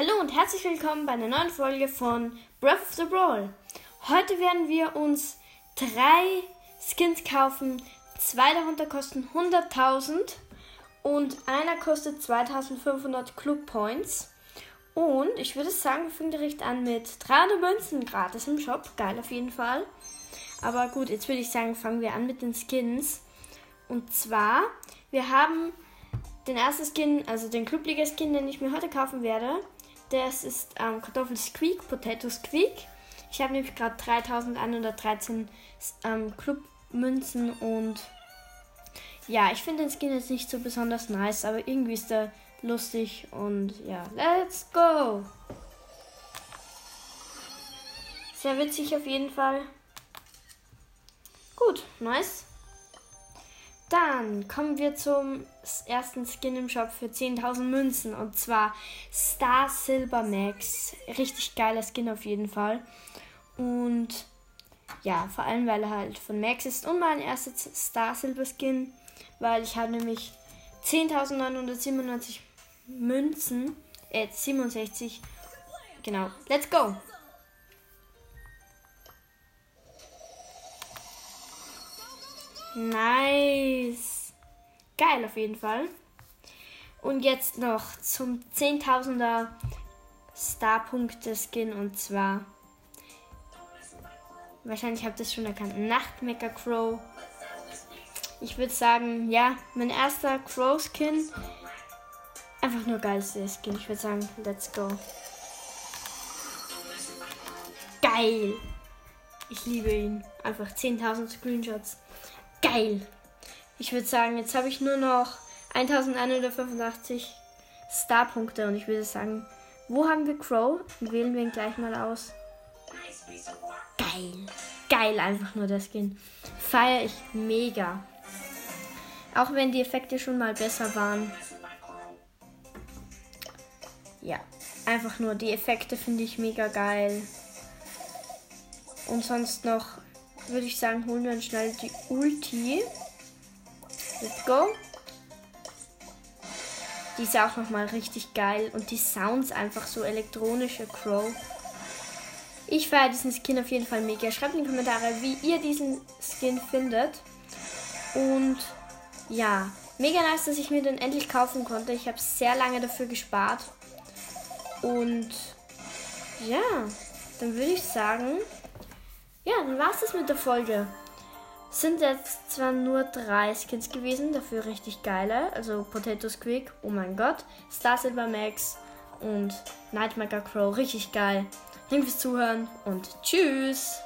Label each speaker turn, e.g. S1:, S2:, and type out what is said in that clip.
S1: Hallo und herzlich willkommen bei einer neuen Folge von Breath of the Brawl. Heute werden wir uns drei Skins kaufen. Zwei darunter kosten 100.000 und einer kostet 2500 Club Points. Und ich würde sagen, wir fangen direkt an mit 300 Münzen gratis im Shop. Geil auf jeden Fall. Aber gut, jetzt würde ich sagen, fangen wir an mit den Skins. Und zwar, wir haben den ersten Skin, also den Clubliga-Skin, den ich mir heute kaufen werde. Das ist ähm, Kartoffel Squeak, Potato Squeak. Ich habe nämlich gerade 3113 ähm, Clubmünzen und ja, ich finde den Skin jetzt nicht so besonders nice, aber irgendwie ist er lustig und ja, let's go! Sehr witzig auf jeden Fall. Gut, nice. Dann kommen wir zum ersten Skin im Shop für 10.000 Münzen und zwar Star Silver Max. Richtig geiler Skin auf jeden Fall. Und ja, vor allem weil er halt von Max ist und mein erster Star Silver Skin, weil ich habe nämlich 10.997 Münzen, äh 67. Genau, let's go! Nice. Geil auf jeden Fall. Und jetzt noch zum 10.000er Star-Punkte-Skin und zwar. Wahrscheinlich habt ihr es schon erkannt. Nachtmecker Crow. Ich würde sagen, ja, mein erster Crow-Skin. Einfach nur geilster Skin. Ich würde sagen, let's go. Geil. Ich liebe ihn. Einfach 10.000 Screenshots. Geil. Ich würde sagen, jetzt habe ich nur noch 1185 Starpunkte und ich würde sagen, wo haben wir Crow? Wählen wir ihn gleich mal aus. Geil. Geil einfach nur der Skin. Feiere ich mega. Auch wenn die Effekte schon mal besser waren. Ja, einfach nur die Effekte finde ich mega geil. Und sonst noch würde ich sagen, holen wir schnell die Ulti. Let's go. Die ist auch nochmal richtig geil. Und die Sounds einfach so elektronische Crow. Ich feiere diesen Skin auf jeden Fall mega. Schreibt in die Kommentare, wie ihr diesen Skin findet. Und ja, mega nice, dass ich mir den endlich kaufen konnte. Ich habe sehr lange dafür gespart. Und ja, dann würde ich sagen, ja, dann war es das mit der Folge. Sind jetzt zwar nur drei Skins gewesen, dafür richtig geile. Also Potato Squeak, oh mein Gott. Star Silver Max und Nightmaker Crow, richtig geil. Danke fürs Zuhören und tschüss.